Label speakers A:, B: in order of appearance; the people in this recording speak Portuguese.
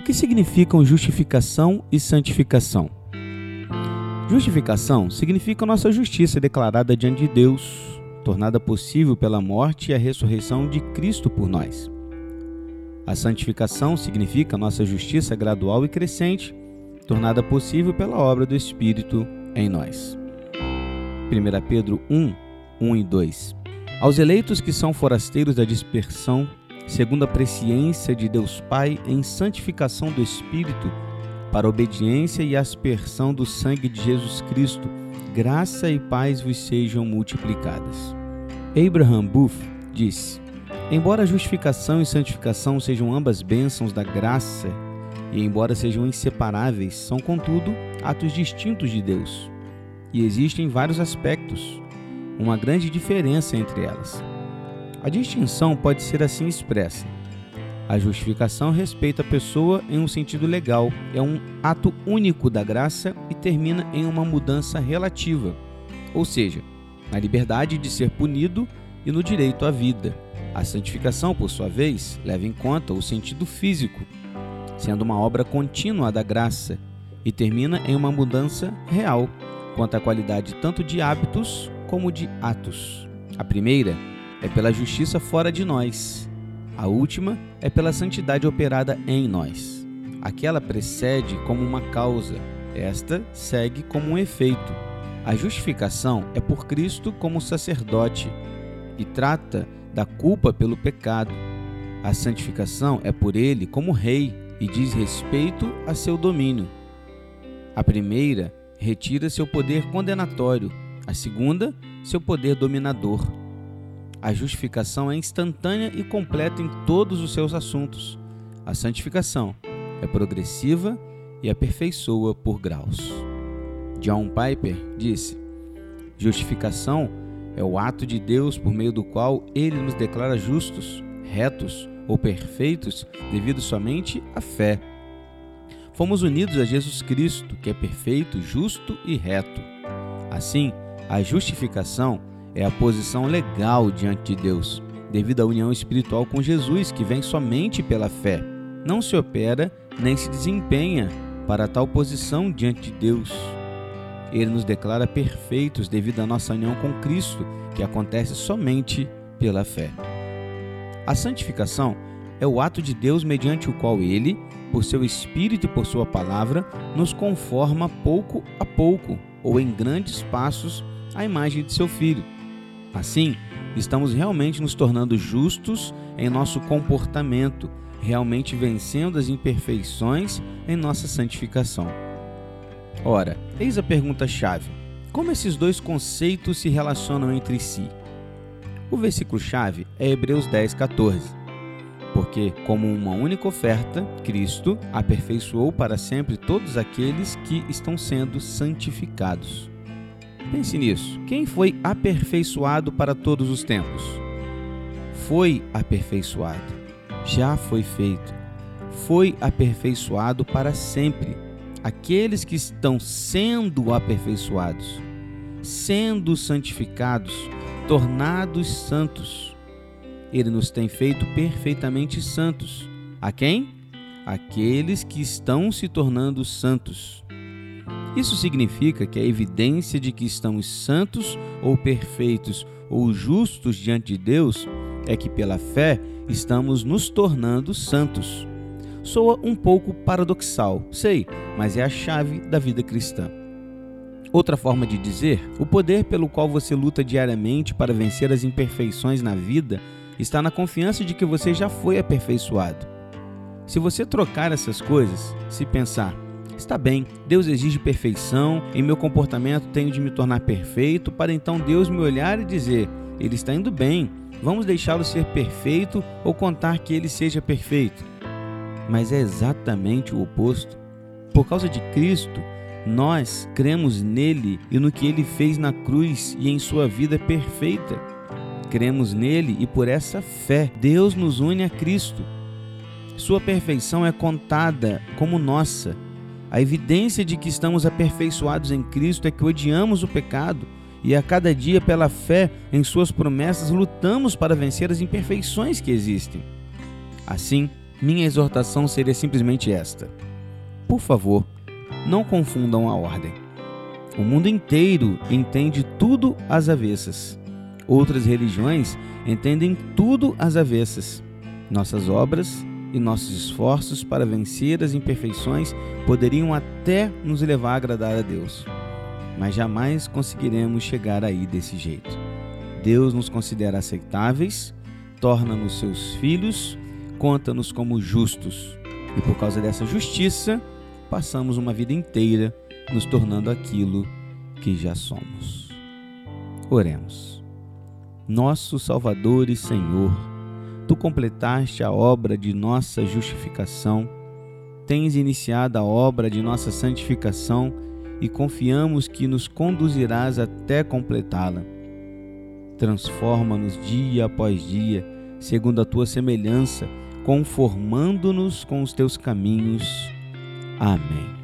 A: O que significam justificação e santificação? Justificação significa nossa justiça declarada diante de Deus, tornada possível pela morte e a ressurreição de Cristo por nós. A santificação significa nossa justiça gradual e crescente, tornada possível pela obra do Espírito em nós. 1 Pedro 1, 1 e 2. Aos eleitos que são forasteiros da dispersão, segundo a presciência de Deus Pai em santificação do Espírito, para obediência e aspersão do sangue de Jesus Cristo, graça e paz vos sejam multiplicadas. Abraham Booth disse: Embora justificação e santificação sejam ambas bênçãos da graça, e embora sejam inseparáveis, são, contudo, atos distintos de Deus. E existem vários aspectos, uma grande diferença entre elas. A distinção pode ser assim expressa. A justificação respeita a pessoa em um sentido legal, é um ato único da graça e termina em uma mudança relativa, ou seja, na liberdade de ser punido e no direito à vida. A santificação, por sua vez, leva em conta o sentido físico, sendo uma obra contínua da graça e termina em uma mudança real quanto à qualidade tanto de hábitos como de atos. A primeira é pela justiça fora de nós. A última é pela santidade operada em nós. Aquela precede como uma causa, esta segue como um efeito. A justificação é por Cristo como sacerdote e trata da culpa pelo pecado. A santificação é por ele como rei e diz respeito a seu domínio. A primeira retira seu poder condenatório, a segunda, seu poder dominador. A justificação é instantânea e completa em todos os seus assuntos. A santificação é progressiva e aperfeiçoa por graus. John Piper disse: Justificação é o ato de Deus por meio do qual ele nos declara justos, retos ou perfeitos devido somente à fé. Fomos unidos a Jesus Cristo, que é perfeito, justo e reto. Assim, a justificação é a posição legal diante de Deus, devido à união espiritual com Jesus, que vem somente pela fé. Não se opera nem se desempenha para tal posição diante de Deus. Ele nos declara perfeitos devido à nossa união com Cristo, que acontece somente pela fé. A santificação é o ato de Deus mediante o qual ele, por seu Espírito e por sua palavra, nos conforma pouco a pouco, ou em grandes passos, à imagem de seu Filho Assim, estamos realmente nos tornando justos em nosso comportamento, realmente vencendo as imperfeições em nossa santificação. Ora, eis a pergunta-chave: como esses dois conceitos se relacionam entre si? O versículo-chave é Hebreus 10, 14. Porque, como uma única oferta, Cristo aperfeiçoou para sempre todos aqueles que estão sendo santificados. Pense nisso. Quem foi aperfeiçoado para todos os tempos? Foi aperfeiçoado. Já foi feito. Foi aperfeiçoado para sempre. Aqueles que estão sendo aperfeiçoados, sendo santificados, tornados santos. Ele nos tem feito perfeitamente santos. A quem? Aqueles que estão se tornando santos. Isso significa que a evidência de que estamos santos ou perfeitos ou justos diante de Deus é que pela fé estamos nos tornando santos. Soa um pouco paradoxal, sei, mas é a chave da vida cristã. Outra forma de dizer, o poder pelo qual você luta diariamente para vencer as imperfeições na vida está na confiança de que você já foi aperfeiçoado. Se você trocar essas coisas, se pensar, Está bem, Deus exige perfeição, em meu comportamento tenho de me tornar perfeito, para então Deus me olhar e dizer: Ele está indo bem, vamos deixá-lo ser perfeito ou contar que ele seja perfeito. Mas é exatamente o oposto. Por causa de Cristo, nós cremos nele e no que ele fez na cruz e em sua vida perfeita. Cremos nele e por essa fé, Deus nos une a Cristo. Sua perfeição é contada como nossa a evidência de que estamos aperfeiçoados em Cristo é que odiamos o pecado e a cada dia, pela fé em Suas promessas, lutamos para vencer as imperfeições que existem. Assim, minha exortação seria simplesmente esta: por favor, não confundam a ordem. O mundo inteiro entende tudo às avessas. Outras religiões entendem tudo às avessas. Nossas obras e nossos esforços para vencer as imperfeições poderiam até nos levar a agradar a Deus, mas jamais conseguiremos chegar aí desse jeito. Deus nos considera aceitáveis, torna-nos seus filhos, conta-nos como justos, e por causa dessa justiça, passamos uma vida inteira nos tornando aquilo que já somos. Oremos. Nosso Salvador e Senhor, tu completaste a obra de nossa justificação, tens iniciado a obra de nossa santificação e confiamos que nos conduzirás até completá-la. Transforma-nos dia após dia, segundo a tua semelhança, conformando-nos com os teus caminhos Amém.